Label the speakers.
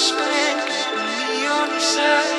Speaker 1: spend me on side.